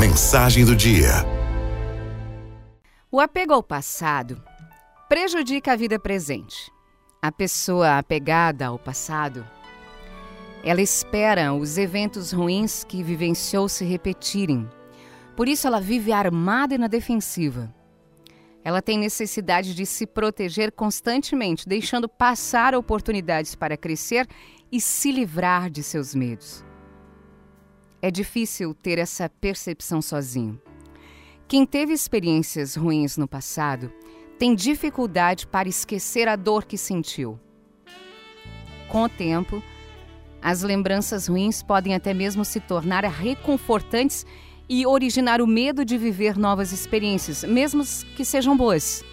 Mensagem do dia. O apego ao passado prejudica a vida presente. A pessoa apegada ao passado, ela espera os eventos ruins que vivenciou se repetirem. Por isso ela vive armada e na defensiva. Ela tem necessidade de se proteger constantemente, deixando passar oportunidades para crescer e se livrar de seus medos. É difícil ter essa percepção sozinho. Quem teve experiências ruins no passado tem dificuldade para esquecer a dor que sentiu. Com o tempo, as lembranças ruins podem até mesmo se tornar reconfortantes e originar o medo de viver novas experiências, mesmo que sejam boas.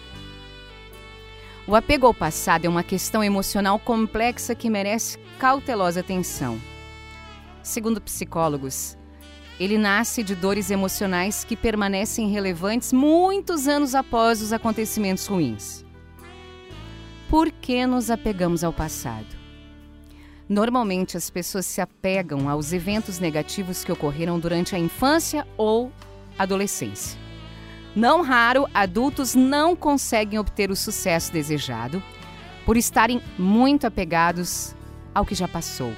O apego ao passado é uma questão emocional complexa que merece cautelosa atenção. Segundo psicólogos, ele nasce de dores emocionais que permanecem relevantes muitos anos após os acontecimentos ruins. Por que nos apegamos ao passado? Normalmente as pessoas se apegam aos eventos negativos que ocorreram durante a infância ou adolescência. Não raro, adultos não conseguem obter o sucesso desejado por estarem muito apegados ao que já passou.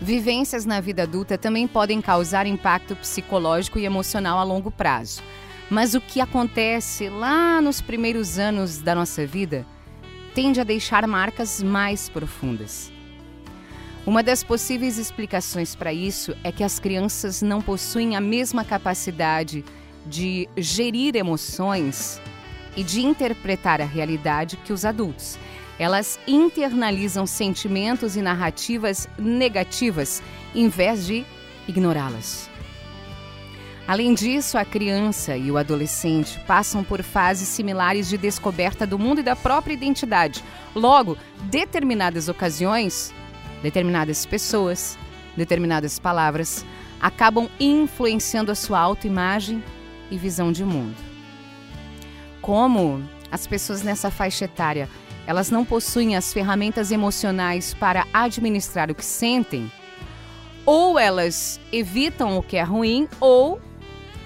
Vivências na vida adulta também podem causar impacto psicológico e emocional a longo prazo. Mas o que acontece lá nos primeiros anos da nossa vida tende a deixar marcas mais profundas. Uma das possíveis explicações para isso é que as crianças não possuem a mesma capacidade de gerir emoções e de interpretar a realidade que os adultos elas internalizam sentimentos e narrativas negativas em vez de ignorá-las. Além disso, a criança e o adolescente passam por fases similares de descoberta do mundo e da própria identidade. Logo, determinadas ocasiões, determinadas pessoas, determinadas palavras acabam influenciando a sua autoimagem e visão de mundo. Como as pessoas nessa faixa etária elas não possuem as ferramentas emocionais para administrar o que sentem, ou elas evitam o que é ruim ou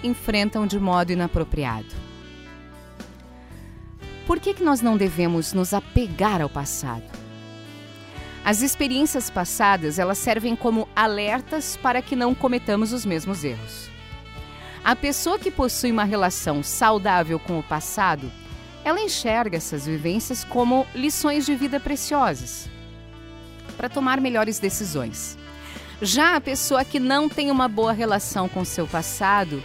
enfrentam de modo inapropriado. Por que, que nós não devemos nos apegar ao passado? As experiências passadas, elas servem como alertas para que não cometamos os mesmos erros. A pessoa que possui uma relação saudável com o passado, ela enxerga essas vivências como lições de vida preciosas para tomar melhores decisões. Já a pessoa que não tem uma boa relação com seu passado,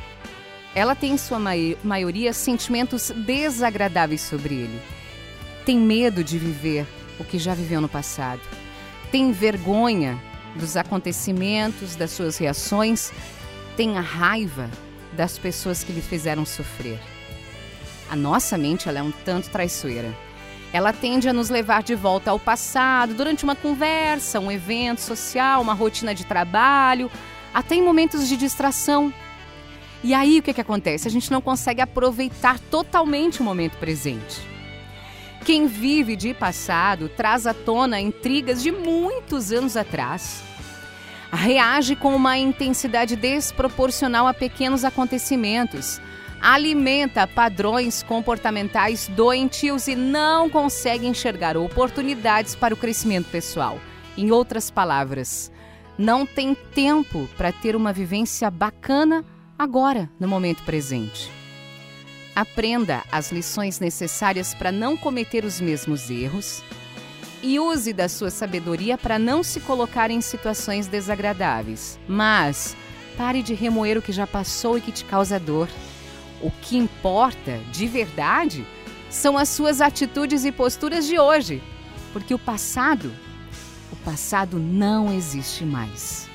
ela tem em sua maioria sentimentos desagradáveis sobre ele. Tem medo de viver o que já viveu no passado. Tem vergonha dos acontecimentos, das suas reações. Tem a raiva das pessoas que lhe fizeram sofrer. A nossa mente ela é um tanto traiçoeira. Ela tende a nos levar de volta ao passado durante uma conversa, um evento social, uma rotina de trabalho, até em momentos de distração. E aí o que, que acontece? A gente não consegue aproveitar totalmente o momento presente. Quem vive de passado traz à tona intrigas de muitos anos atrás. Reage com uma intensidade desproporcional a pequenos acontecimentos alimenta padrões comportamentais doentios e não consegue enxergar oportunidades para o crescimento pessoal. Em outras palavras, não tem tempo para ter uma vivência bacana agora, no momento presente. Aprenda as lições necessárias para não cometer os mesmos erros e use da sua sabedoria para não se colocar em situações desagradáveis. Mas pare de remoer o que já passou e que te causa dor. O que importa, de verdade, são as suas atitudes e posturas de hoje, porque o passado, o passado não existe mais.